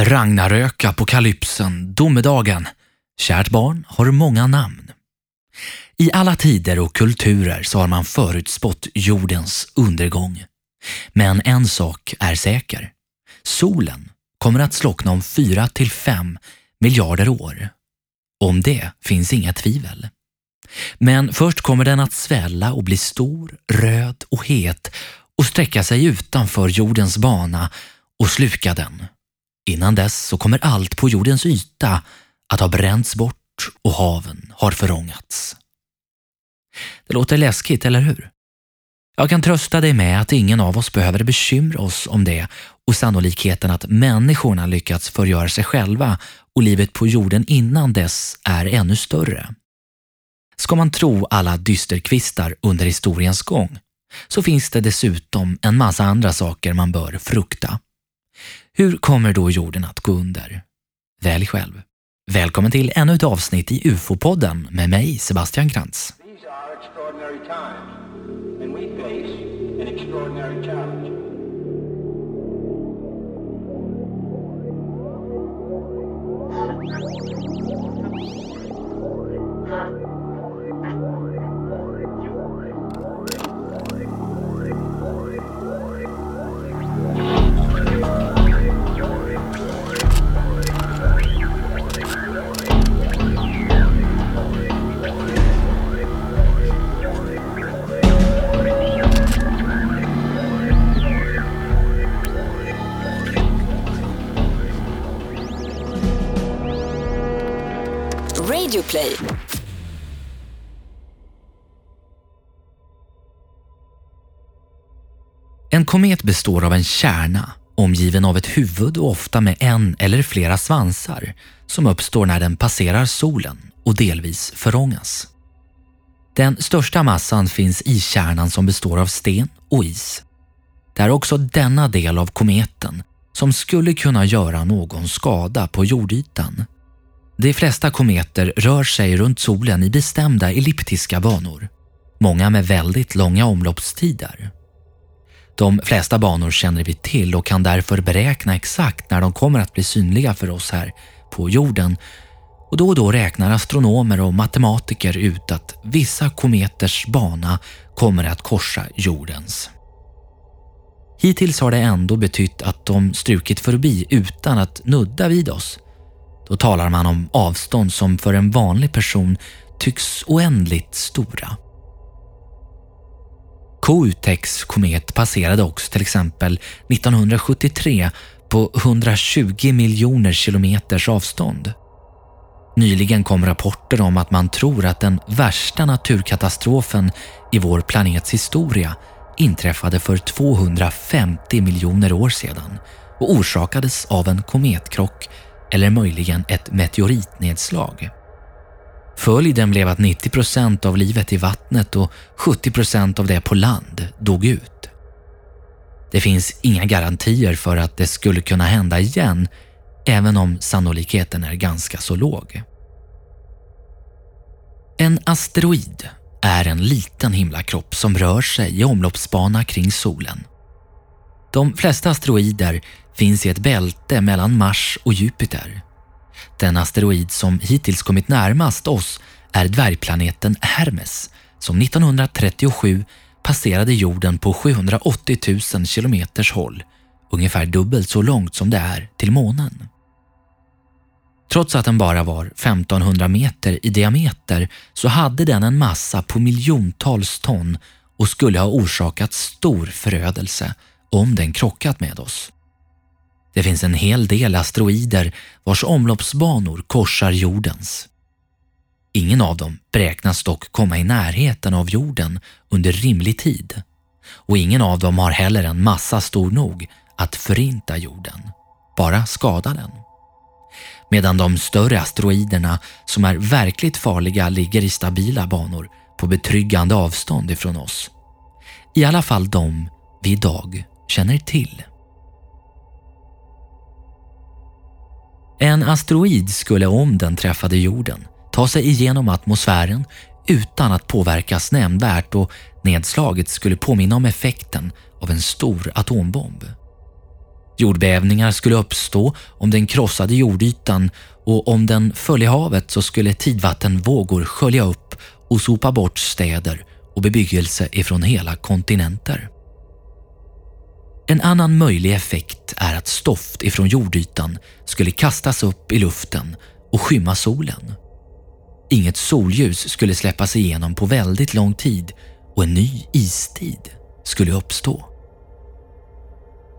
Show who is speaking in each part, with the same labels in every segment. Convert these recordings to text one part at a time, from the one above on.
Speaker 1: Ragnarök, apokalypsen, domedagen. Kärt barn har många namn. I alla tider och kulturer så har man förutspått jordens undergång. Men en sak är säker. Solen kommer att slockna om 4 till 5 miljarder år. Om det finns inga tvivel. Men först kommer den att svälla och bli stor, röd och het och sträcka sig utanför jordens bana och sluka den. Innan dess så kommer allt på jordens yta att ha bränts bort och haven har förångats. Det låter läskigt, eller hur? Jag kan trösta dig med att ingen av oss behöver bekymra oss om det och sannolikheten att människorna lyckats förgöra sig själva och livet på jorden innan dess är ännu större. Ska man tro alla dysterkvistar under historiens gång så finns det dessutom en massa andra saker man bör frukta. Hur kommer då jorden att gå under? Välj själv. Välkommen till ännu ett avsnitt i UFO-podden med mig, Sebastian Krantz. Komet består av en kärna omgiven av ett huvud och ofta med en eller flera svansar som uppstår när den passerar solen och delvis förångas. Den största massan finns i kärnan som består av sten och is. Det är också denna del av kometen som skulle kunna göra någon skada på jordytan. De flesta kometer rör sig runt solen i bestämda elliptiska banor. Många med väldigt långa omloppstider. De flesta banor känner vi till och kan därför beräkna exakt när de kommer att bli synliga för oss här på jorden. Och då och då räknar astronomer och matematiker ut att vissa kometers bana kommer att korsa jordens. Hittills har det ändå betytt att de strukit förbi utan att nudda vid oss. Då talar man om avstånd som för en vanlig person tycks oändligt stora. Koutex komet passerade också till exempel 1973 på 120 miljoner kilometers avstånd. Nyligen kom rapporter om att man tror att den värsta naturkatastrofen i vår planets historia inträffade för 250 miljoner år sedan och orsakades av en kometkrock eller möjligen ett meteoritnedslag. Följden blev att 90 procent av livet i vattnet och 70 procent av det på land dog ut. Det finns inga garantier för att det skulle kunna hända igen, även om sannolikheten är ganska så låg. En asteroid är en liten himlakropp som rör sig i omloppsbana kring solen. De flesta asteroider finns i ett bälte mellan Mars och Jupiter. Den asteroid som hittills kommit närmast oss är dvärgplaneten Hermes som 1937 passerade jorden på 780 000 kilometers håll, ungefär dubbelt så långt som det är till månen. Trots att den bara var 1500 meter i diameter så hade den en massa på miljontals ton och skulle ha orsakat stor förödelse om den krockat med oss. Det finns en hel del asteroider vars omloppsbanor korsar jordens. Ingen av dem beräknas dock komma i närheten av jorden under rimlig tid och ingen av dem har heller en massa stor nog att förinta jorden, bara skada den. Medan de större asteroiderna som är verkligt farliga ligger i stabila banor på betryggande avstånd ifrån oss. I alla fall de vi idag känner till. En asteroid skulle om den träffade jorden ta sig igenom atmosfären utan att påverkas nämnvärt och nedslaget skulle påminna om effekten av en stor atombomb. Jordbävningar skulle uppstå om den krossade jordytan och om den föll i havet så skulle tidvattenvågor skölja upp och sopa bort städer och bebyggelse ifrån hela kontinenter. En annan möjlig effekt är att stoft ifrån jordytan skulle kastas upp i luften och skymma solen. Inget solljus skulle släppas igenom på väldigt lång tid och en ny istid skulle uppstå.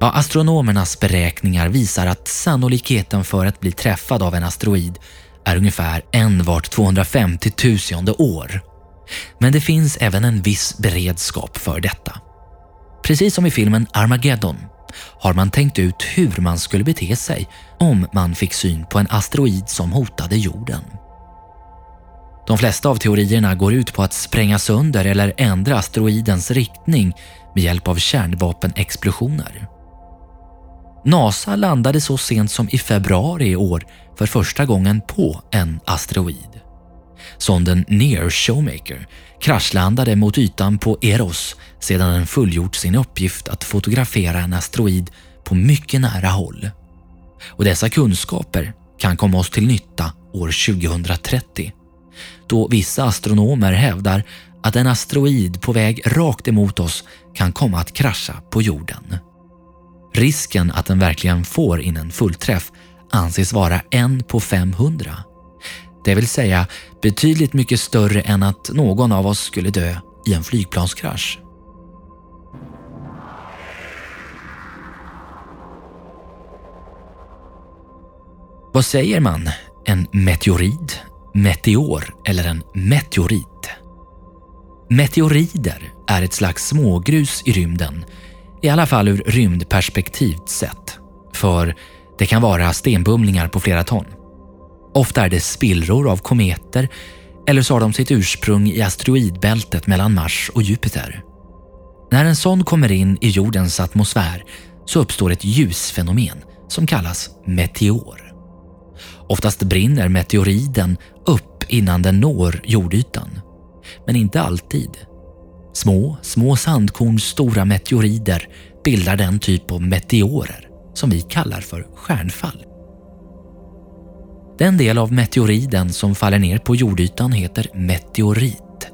Speaker 1: Ja, astronomernas beräkningar visar att sannolikheten för att bli träffad av en asteroid är ungefär en vart 250 000 år. Men det finns även en viss beredskap för detta. Precis som i filmen Armageddon har man tänkt ut hur man skulle bete sig om man fick syn på en asteroid som hotade jorden. De flesta av teorierna går ut på att spränga sönder eller ändra asteroidens riktning med hjälp av kärnvapenexplosioner. NASA landade så sent som i februari i år för första gången på en asteroid. Sonden Near Showmaker kraschlandade mot ytan på Eros sedan den fullgjort sin uppgift att fotografera en asteroid på mycket nära håll. Och dessa kunskaper kan komma oss till nytta år 2030 då vissa astronomer hävdar att en asteroid på väg rakt emot oss kan komma att krascha på jorden. Risken att den verkligen får in en fullträff anses vara en på 500. Det vill säga betydligt mycket större än att någon av oss skulle dö i en flygplanskrasch. Vad säger man? En meteorid, meteor eller en meteorit? Meteorider är ett slags smågrus i rymden, i alla fall ur rymdperspektivt sett. För det kan vara stenbumlingar på flera ton. Ofta är det spillror av kometer eller så har de sitt ursprung i asteroidbältet mellan Mars och Jupiter. När en sån kommer in i jordens atmosfär så uppstår ett ljusfenomen som kallas meteor. Oftast brinner meteoriden upp innan den når jordytan. Men inte alltid. Små, små sandkorns stora meteorider bildar den typ av meteorer som vi kallar för stjärnfall. Den del av meteoriden som faller ner på jordytan heter meteorit.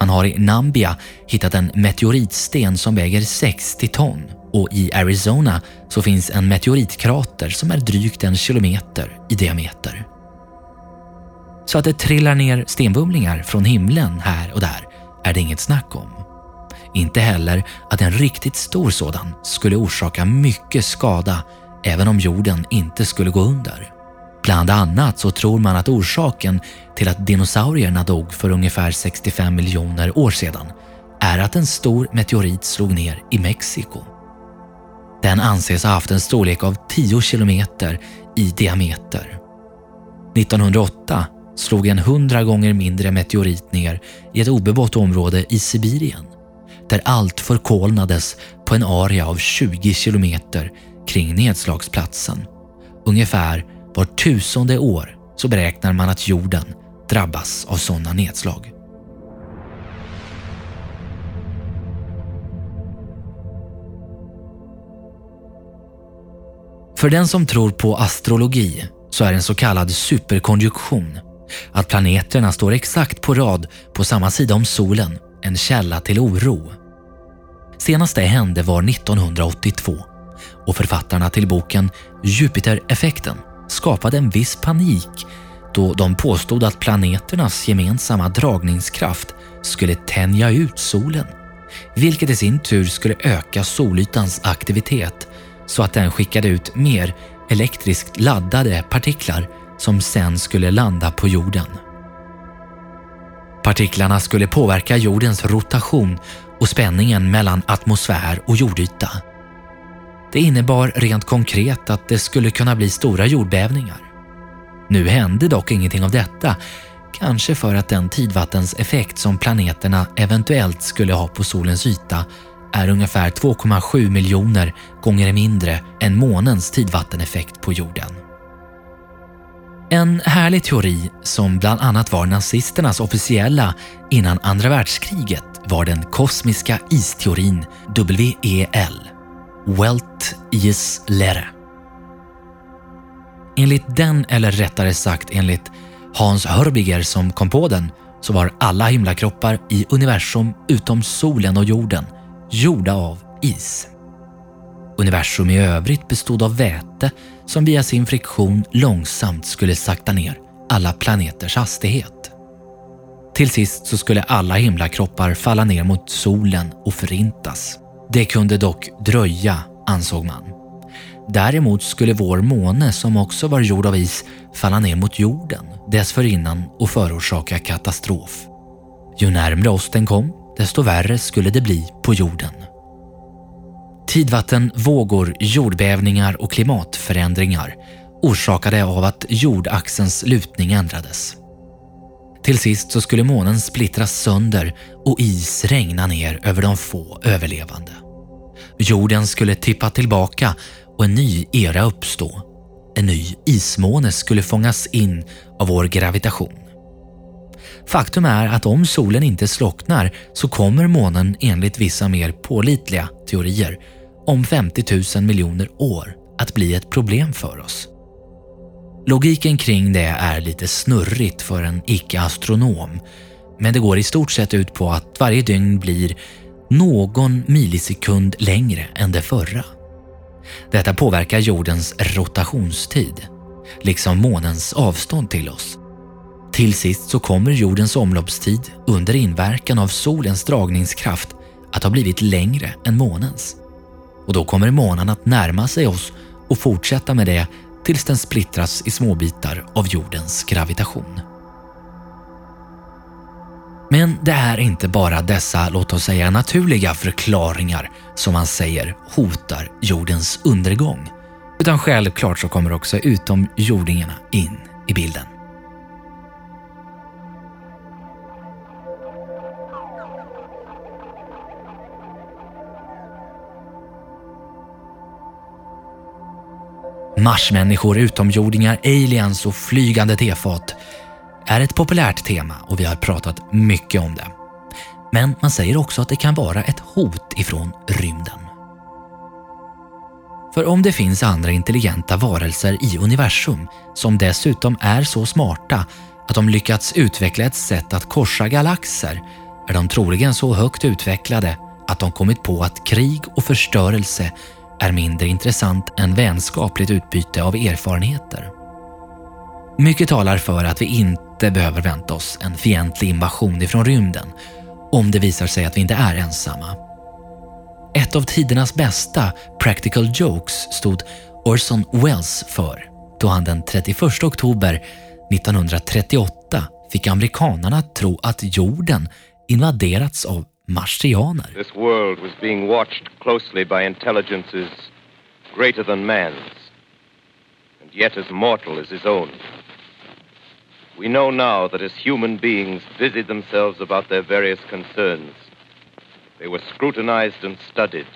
Speaker 1: Man har i Nambia hittat en meteoritsten som väger 60 ton och i Arizona så finns en meteoritkrater som är drygt en kilometer i diameter. Så att det trillar ner stenbumlingar från himlen här och där är det inget snack om. Inte heller att en riktigt stor sådan skulle orsaka mycket skada även om jorden inte skulle gå under. Bland annat så tror man att orsaken till att dinosaurierna dog för ungefär 65 miljoner år sedan är att en stor meteorit slog ner i Mexiko. Den anses ha haft en storlek av 10 kilometer i diameter. 1908 slog en hundra gånger mindre meteorit ner i ett obebott område i Sibirien där allt förkolnades på en area av 20 kilometer kring nedslagsplatsen. Ungefär var tusende år så beräknar man att jorden drabbas av sådana nedslag. För den som tror på astrologi så är en så kallad superkonjunktion, att planeterna står exakt på rad på samma sida om solen, en källa till oro. Senast det hände var 1982 och författarna till boken Jupitereffekten skapade en viss panik då de påstod att planeternas gemensamma dragningskraft skulle tänja ut solen, vilket i sin tur skulle öka solytans aktivitet så att den skickade ut mer elektriskt laddade partiklar som sen skulle landa på jorden. Partiklarna skulle påverka jordens rotation och spänningen mellan atmosfär och jordyta. Det innebar rent konkret att det skulle kunna bli stora jordbävningar. Nu hände dock ingenting av detta, kanske för att den tidvattenseffekt som planeterna eventuellt skulle ha på solens yta är ungefär 2,7 miljoner gånger mindre än månens tidvatteneffekt på jorden. En härlig teori som bland annat var nazisternas officiella innan andra världskriget var den kosmiska isteorin WEL. Welt is Lere. Enligt den, eller rättare sagt enligt Hans Hörbiger som kom på den, så var alla himlakroppar i universum utom solen och jorden gjorda av is. Universum i övrigt bestod av väte som via sin friktion långsamt skulle sakta ner alla planeters hastighet. Till sist så skulle alla himlakroppar falla ner mot solen och förintas. Det kunde dock dröja, ansåg man. Däremot skulle vår måne, som också var gjord av is, falla ner mot jorden dessförinnan och förorsaka katastrof. Ju närmre oss den kom, desto värre skulle det bli på jorden. Tidvatten, vågor, jordbävningar och klimatförändringar orsakade av att jordaxelns lutning ändrades. Till sist så skulle månen splittras sönder och is regna ner över de få överlevande. Jorden skulle tippa tillbaka och en ny era uppstå. En ny ismåne skulle fångas in av vår gravitation. Faktum är att om solen inte slocknar så kommer månen enligt vissa mer pålitliga teorier om 50 000 miljoner år att bli ett problem för oss. Logiken kring det är lite snurrigt för en icke-astronom men det går i stort sett ut på att varje dygn blir någon millisekund längre än det förra. Detta påverkar jordens rotationstid, liksom månens avstånd till oss. Till sist så kommer jordens omloppstid under inverkan av solens dragningskraft att ha blivit längre än månens. Och då kommer månen att närma sig oss och fortsätta med det tills den splittras i småbitar av jordens gravitation. Men det är inte bara dessa, låt oss säga naturliga förklaringar som man säger hotar jordens undergång. Utan självklart så kommer också utomjordingarna in i bilden. Marsmänniskor, utomjordingar, aliens och flygande tefat är ett populärt tema och vi har pratat mycket om det. Men man säger också att det kan vara ett hot ifrån rymden. För om det finns andra intelligenta varelser i universum som dessutom är så smarta att de lyckats utveckla ett sätt att korsa galaxer är de troligen så högt utvecklade att de kommit på att krig och förstörelse är mindre intressant än vänskapligt utbyte av erfarenheter. Mycket talar för att vi inte behöver vänta oss en fientlig invasion ifrån rymden om det visar sig att vi inte är ensamma. Ett av tidernas bästa practical jokes stod Orson Welles för då han den 31 oktober 1938 fick amerikanerna att tro att jorden invaderats av marsianer.
Speaker 2: This world was being watched closely by intelligences greater than man's, and yet as mortal as his own. We know now that as human beings busied themselves about their various concerns, they were scrutinized and studied,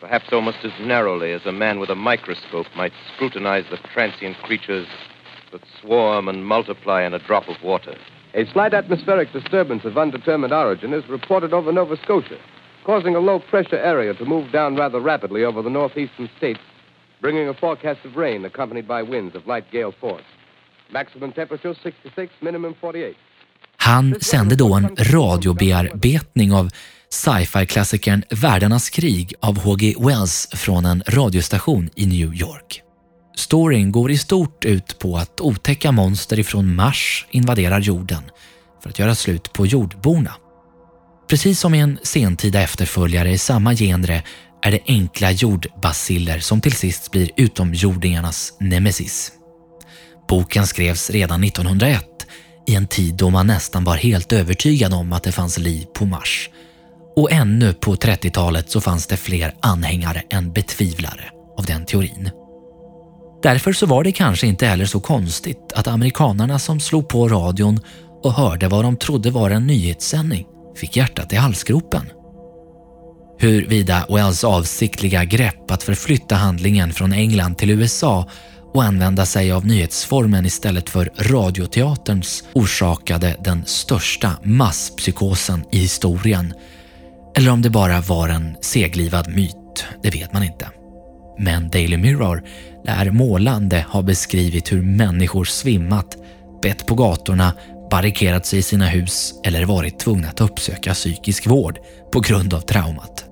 Speaker 2: perhaps almost as narrowly as a man with a microscope might scrutinize the transient creatures that swarm and multiply in a drop of water.
Speaker 3: A slight atmospheric disturbance of undetermined origin is reported over Nova Scotia, causing a low pressure area to move down rather rapidly over the northeastern states, bringing a forecast of rain accompanied by winds of light gale force. Maximum temperature 66, minimum 48.
Speaker 1: Han sände då en radiobearbetning av sci-fi-klassikern Världarnas krig av H.G. Wells från en radiostation i New York. Storyn går i stort ut på att otäcka monster ifrån Mars invaderar jorden för att göra slut på jordborna. Precis som i en sentida efterföljare i samma genre är det enkla jordbaciller som till sist blir utomjordingarnas nemesis. Boken skrevs redan 1901 i en tid då man nästan var helt övertygad om att det fanns liv på Mars. Och ännu på 30-talet så fanns det fler anhängare än betvivlare av den teorin. Därför så var det kanske inte heller så konstigt att amerikanarna som slog på radion och hörde vad de trodde var en nyhetssändning fick hjärtat i halsgropen. Huruvida Wells avsiktliga grepp att förflytta handlingen från England till USA och använda sig av nyhetsformen istället för radioteaterns orsakade den största masspsykosen i historien eller om det bara var en seglivad myt det vet man inte. Men Daily Mirror lär målande ha beskrivit hur människor svimmat, bett på gatorna, barrikerat sig i sina hus eller varit tvungna att uppsöka psykisk vård på grund av traumat.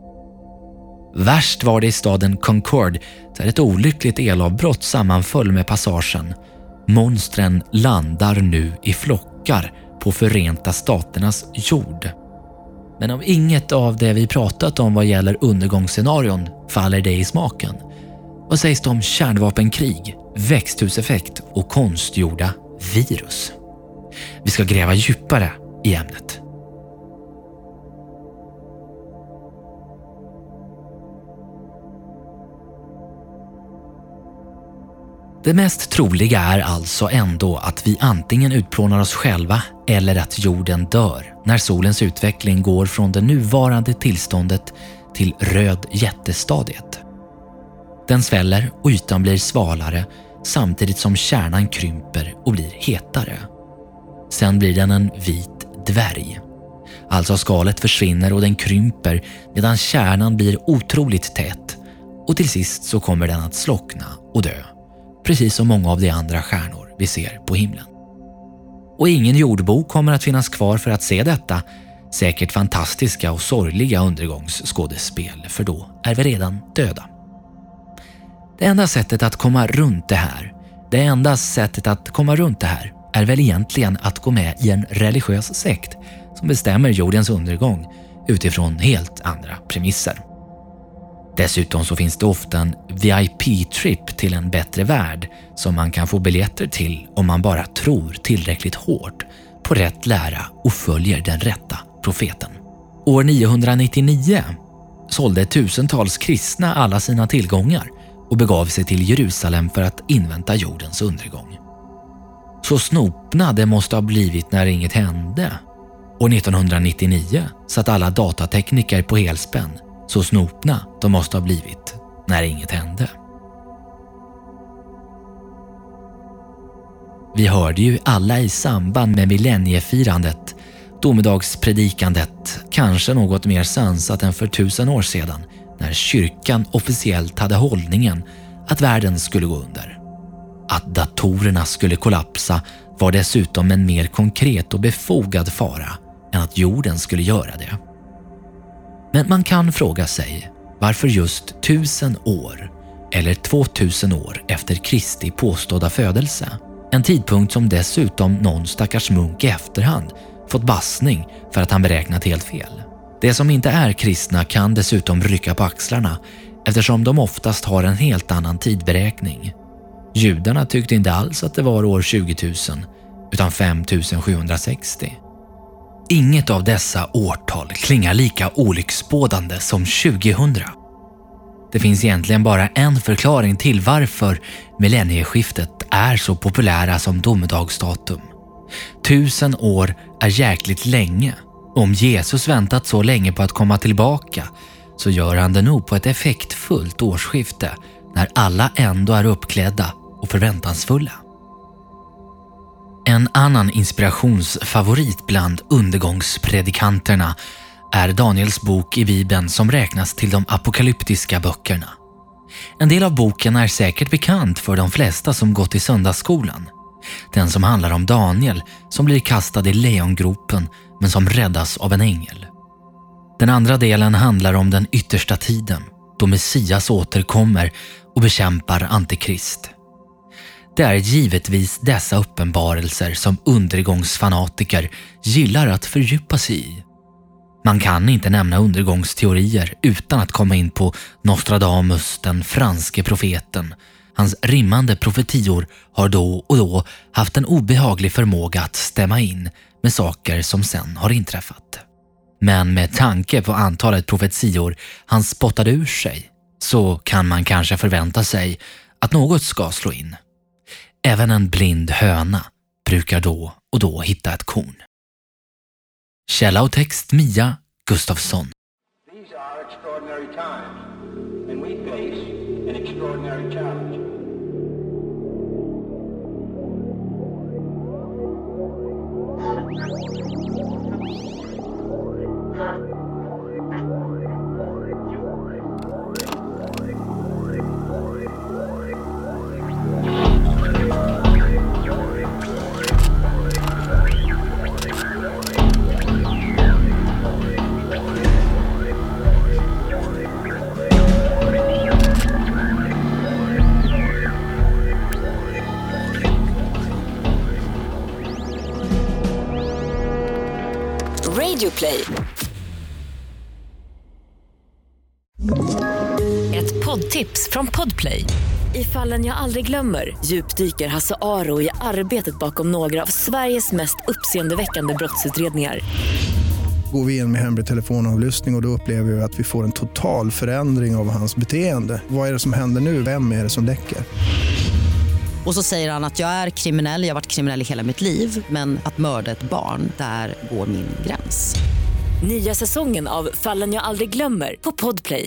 Speaker 1: Värst var det i staden Concord där ett olyckligt elavbrott sammanföll med passagen. Monstren landar nu i flockar på Förenta Staternas jord. Men om inget av det vi pratat om vad gäller undergångsscenarion faller dig i smaken, vad sägs det om kärnvapenkrig, växthuseffekt och konstgjorda virus? Vi ska gräva djupare i ämnet. Det mest troliga är alltså ändå att vi antingen utplånar oss själva eller att jorden dör när solens utveckling går från det nuvarande tillståndet till röd jättestadiet. Den sväller och ytan blir svalare samtidigt som kärnan krymper och blir hetare. Sen blir den en vit dvärg. Alltså skalet försvinner och den krymper medan kärnan blir otroligt tät och till sist så kommer den att slockna och dö precis som många av de andra stjärnor vi ser på himlen. Och ingen jordbo kommer att finnas kvar för att se detta säkert fantastiska och sorgliga undergångsskådespel, för då är vi redan döda. Det enda sättet att komma runt det här, det enda sättet att komma runt det här är väl egentligen att gå med i en religiös sekt som bestämmer jordens undergång utifrån helt andra premisser. Dessutom så finns det ofta en VIP-trip till en bättre värld som man kan få biljetter till om man bara tror tillräckligt hårt på rätt lära och följer den rätta profeten. År 999 sålde tusentals kristna alla sina tillgångar och begav sig till Jerusalem för att invänta jordens undergång. Så snopna det måste ha blivit när inget hände. År 1999 satt alla datatekniker på helspänn så snopna de måste ha blivit när inget hände. Vi hörde ju alla i samband med millenniefirandet, domedagspredikandet, kanske något mer sansat än för tusen år sedan när kyrkan officiellt hade hållningen att världen skulle gå under. Att datorerna skulle kollapsa var dessutom en mer konkret och befogad fara än att jorden skulle göra det. Men man kan fråga sig varför just tusen år eller 2000 år efter Kristi påstådda födelse. En tidpunkt som dessutom någon stackars munk i efterhand fått bassning för att han beräknat helt fel. De som inte är kristna kan dessutom rycka på axlarna eftersom de oftast har en helt annan tidberäkning. Judarna tyckte inte alls att det var år 20 000 utan 5760. Inget av dessa årtal klingar lika olycksbådande som 2000. Det finns egentligen bara en förklaring till varför millennieskiftet är så populära som domedagsdatum. Tusen år är jäkligt länge. Om Jesus väntat så länge på att komma tillbaka så gör han det nog på ett effektfullt årsskifte när alla ändå är uppklädda och förväntansfulla. En annan inspirationsfavorit bland undergångspredikanterna är Daniels bok i Bibeln som räknas till de apokalyptiska böckerna. En del av boken är säkert bekant för de flesta som gått i söndagsskolan. Den som handlar om Daniel som blir kastad i lejongropen men som räddas av en ängel. Den andra delen handlar om den yttersta tiden då Messias återkommer och bekämpar Antikrist. Det är givetvis dessa uppenbarelser som undergångsfanatiker gillar att fördjupa sig i. Man kan inte nämna undergångsteorier utan att komma in på Nostradamus, den franske profeten. Hans rimmande profetior har då och då haft en obehaglig förmåga att stämma in med saker som sen har inträffat. Men med tanke på antalet profetior han spottade ur sig så kan man kanske förvänta sig att något ska slå in. Även en blind höna brukar då och då hitta ett korn. Källa och text Mia Gustafsson.
Speaker 4: Radioplay. Ett poddtips från Podplay. I fallen jag aldrig glömmer djupdyker Hasse Aro i arbetet bakom några av Sveriges mest uppseendeväckande brottsutredningar.
Speaker 5: Går vi in med hemlig telefonavlyssning och, och då upplever vi att vi får en total förändring av hans beteende. Vad är det som händer nu? Vem är det som läcker?
Speaker 6: Och så säger han att jag är kriminell, jag har varit kriminell i hela mitt liv men att mörda ett barn, där går min gräns.
Speaker 4: Nya säsongen av Fallen jag aldrig glömmer på Podplay.